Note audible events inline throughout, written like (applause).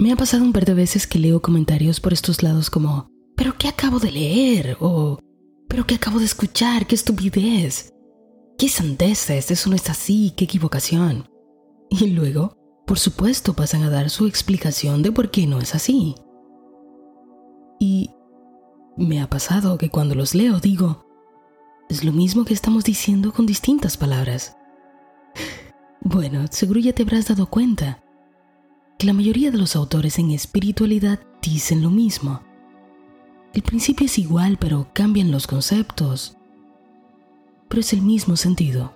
Me ha pasado un par de veces que leo comentarios por estos lados como, ¿pero qué acabo de leer? o ¿pero qué acabo de escuchar? ¡Qué estupidez! ¡Qué sandeces! Eso no es así, qué equivocación. Y luego, por supuesto, pasan a dar su explicación de por qué no es así. Y me ha pasado que cuando los leo digo, es lo mismo que estamos diciendo con distintas palabras. (laughs) Bueno, seguro ya te habrás dado cuenta que la mayoría de los autores en espiritualidad dicen lo mismo. El principio es igual, pero cambian los conceptos. Pero es el mismo sentido.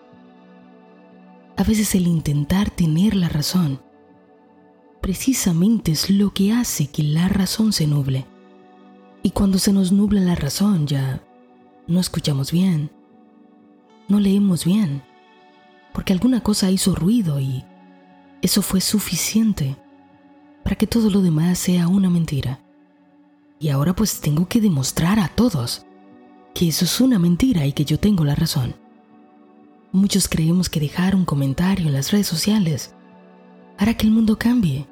A veces el intentar tener la razón precisamente es lo que hace que la razón se nuble. Y cuando se nos nubla la razón ya no escuchamos bien, no leemos bien, porque alguna cosa hizo ruido y eso fue suficiente para que todo lo demás sea una mentira. Y ahora pues tengo que demostrar a todos que eso es una mentira y que yo tengo la razón. Muchos creemos que dejar un comentario en las redes sociales hará que el mundo cambie.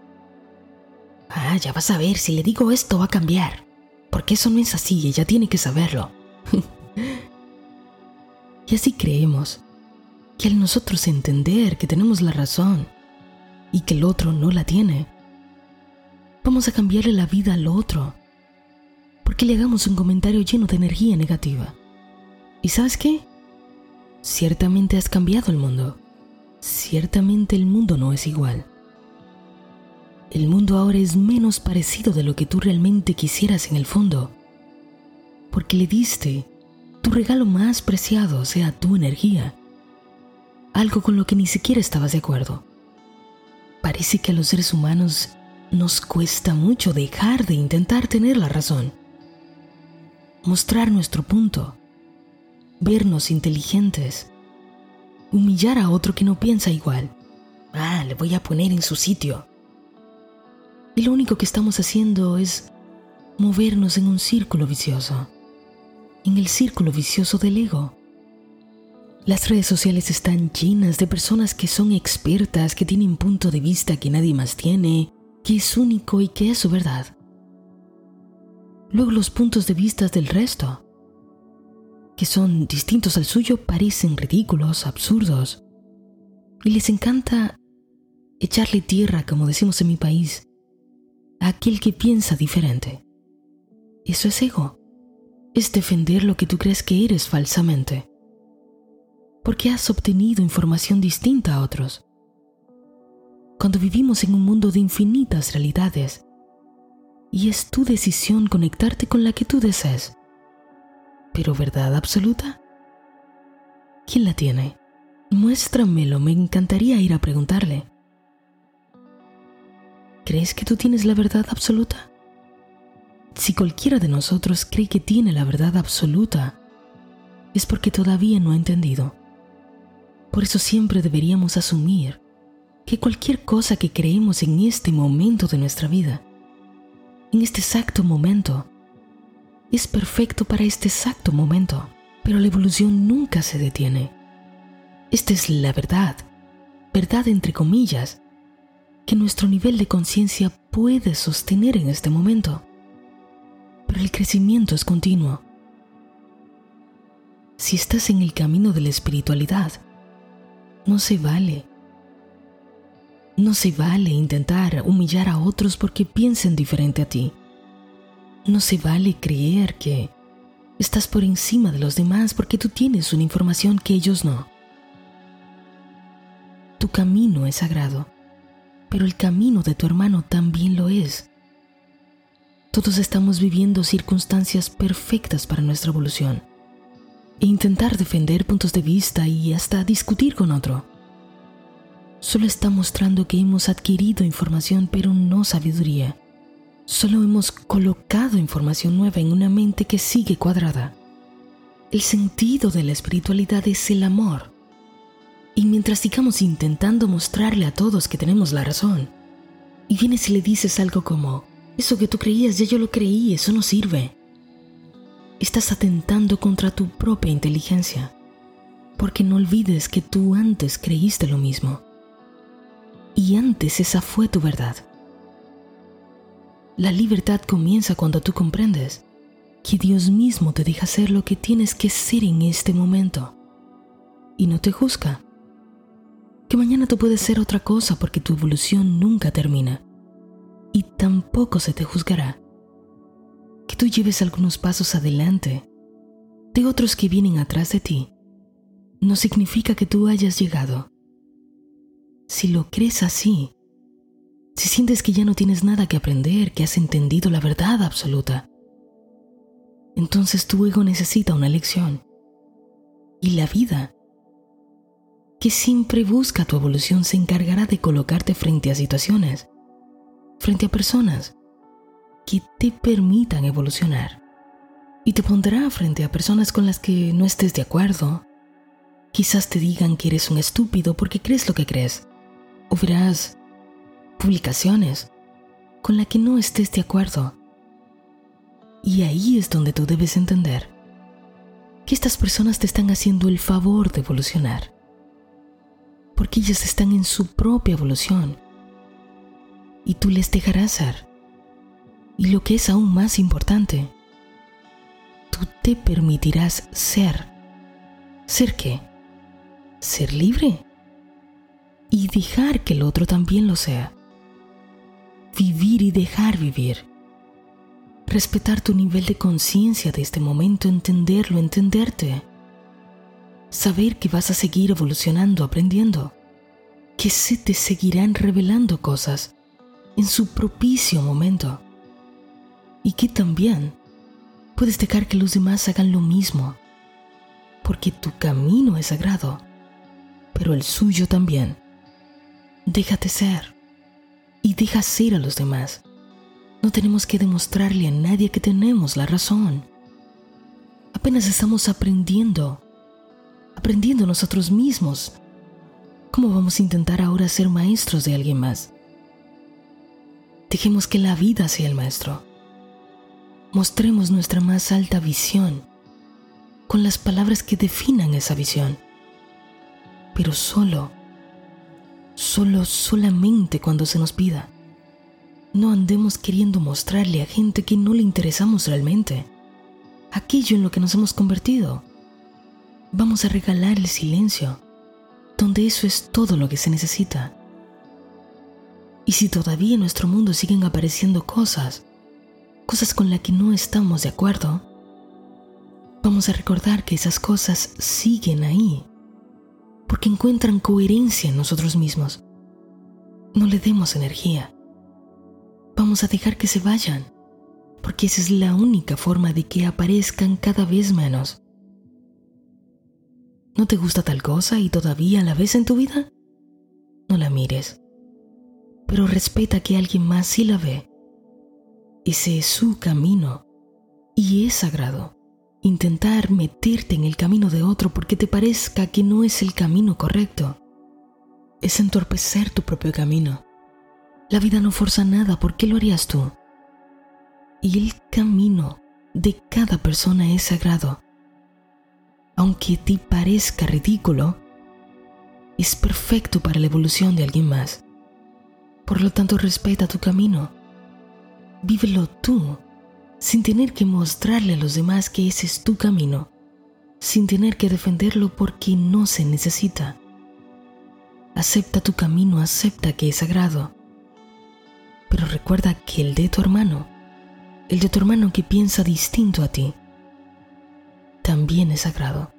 Ah, ya vas a ver, si le digo esto va a cambiar. Porque eso no es así, ella tiene que saberlo. (laughs) y así creemos que al nosotros entender que tenemos la razón y que el otro no la tiene, vamos a cambiarle la vida al otro porque le hagamos un comentario lleno de energía negativa. ¿Y sabes qué? Ciertamente has cambiado el mundo. Ciertamente el mundo no es igual. El mundo ahora es menos parecido de lo que tú realmente quisieras en el fondo, porque le diste tu regalo más preciado, sea, tu energía, algo con lo que ni siquiera estabas de acuerdo. Parece que a los seres humanos nos cuesta mucho dejar de intentar tener la razón, mostrar nuestro punto, vernos inteligentes, humillar a otro que no piensa igual. Ah, le voy a poner en su sitio. Y lo único que estamos haciendo es movernos en un círculo vicioso, en el círculo vicioso del ego. Las redes sociales están llenas de personas que son expertas, que tienen punto de vista que nadie más tiene, que es único y que es su verdad. Luego los puntos de vista del resto, que son distintos al suyo, parecen ridículos, absurdos, y les encanta echarle tierra, como decimos en mi país, a aquel que piensa diferente. Eso es ego, es defender lo que tú crees que eres falsamente porque has obtenido información distinta a otros. Cuando vivimos en un mundo de infinitas realidades, y es tu decisión conectarte con la que tú desees. Pero verdad absoluta, ¿quién la tiene? Muéstramelo, me encantaría ir a preguntarle. ¿Crees que tú tienes la verdad absoluta? Si cualquiera de nosotros cree que tiene la verdad absoluta, es porque todavía no ha entendido. Por eso siempre deberíamos asumir que cualquier cosa que creemos en este momento de nuestra vida, en este exacto momento, es perfecto para este exacto momento, pero la evolución nunca se detiene. Esta es la verdad, verdad entre comillas, que nuestro nivel de conciencia puede sostener en este momento. Pero el crecimiento es continuo. Si estás en el camino de la espiritualidad, no se vale. No se vale intentar humillar a otros porque piensen diferente a ti. No se vale creer que estás por encima de los demás porque tú tienes una información que ellos no. Tu camino es sagrado, pero el camino de tu hermano también lo es. Todos estamos viviendo circunstancias perfectas para nuestra evolución e intentar defender puntos de vista y hasta discutir con otro. Solo está mostrando que hemos adquirido información pero no sabiduría. Solo hemos colocado información nueva en una mente que sigue cuadrada. El sentido de la espiritualidad es el amor. Y mientras sigamos intentando mostrarle a todos que tenemos la razón, y vienes y le dices algo como, eso que tú creías ya yo lo creí, eso no sirve estás atentando contra tu propia inteligencia, porque no olvides que tú antes creíste lo mismo. Y antes esa fue tu verdad. La libertad comienza cuando tú comprendes que Dios mismo te deja ser lo que tienes que ser en este momento y no te juzga. Que mañana tú puedes ser otra cosa porque tu evolución nunca termina y tampoco se te juzgará. Que tú lleves algunos pasos adelante de otros que vienen atrás de ti no significa que tú hayas llegado. Si lo crees así, si sientes que ya no tienes nada que aprender, que has entendido la verdad absoluta, entonces tu ego necesita una lección. Y la vida, que siempre busca tu evolución, se encargará de colocarte frente a situaciones, frente a personas que te permitan evolucionar. Y te pondrá frente a personas con las que no estés de acuerdo. Quizás te digan que eres un estúpido porque crees lo que crees. O verás publicaciones con las que no estés de acuerdo y ahí es donde tú debes entender que estas personas te están haciendo el favor de evolucionar, porque ellas están en su propia evolución y tú les dejarás ser. Y lo que es aún más importante, tú te permitirás ser. ¿Ser qué? Ser libre y dejar que el otro también lo sea. Vivir y dejar vivir respetar tu nivel de conciencia de este momento, entenderlo, entenderte. Saber que vas a seguir evolucionando, aprendiendo, que se te seguirán revelando cosas en su propicio momento y que también puedes dejar que los demás hagan lo mismo, porque tu camino es sagrado, pero el suyo también. Déjate ser y deja ser a los demás no tenemos que demostrarle a nadie que tenemos la razón. Apenas estamos aprendiendo, aprendiendo nosotros mismos. ¿Cómo vamos a intentar ahora ser maestros de alguien más? Dejemos que la vida sea el maestro. Mostremos nuestra más alta visión con las palabras que definan esa visión. Pero solo, solo, solamente cuando se nos pida. No andemos queriendo mostrarle a gente que no le interesamos realmente aquello en lo que nos hemos convertido. Vamos a regalar el silencio, donde eso es todo lo que se necesita. Y si todavía en nuestro mundo siguen apareciendo cosas, cosas con las que no estamos de acuerdo, vamos a recordar que esas cosas siguen ahí, porque encuentran coherencia en nosotros mismos. No le demos energía vamos a dejar que se vayan, porque esa es la única forma de que aparezcan cada vez menos. ¿No te gusta tal cosa y todavía la ves en tu vida? No la mires, pero respeta que alguien más sí la ve. Ese es su camino y es sagrado. Intentar meterte en el camino de otro porque te parezca que no es el camino correcto es entorpecer tu propio camino. La vida no forza nada, ¿por qué lo harías tú? Y el camino de cada persona es sagrado. Aunque ti parezca ridículo, es perfecto para la evolución de alguien más. Por lo tanto, respeta tu camino. Vívelo tú, sin tener que mostrarle a los demás que ese es tu camino, sin tener que defenderlo porque no se necesita. Acepta tu camino, acepta que es sagrado pero recuerda que el de tu hermano, el de tu hermano que piensa distinto a ti, también es sagrado.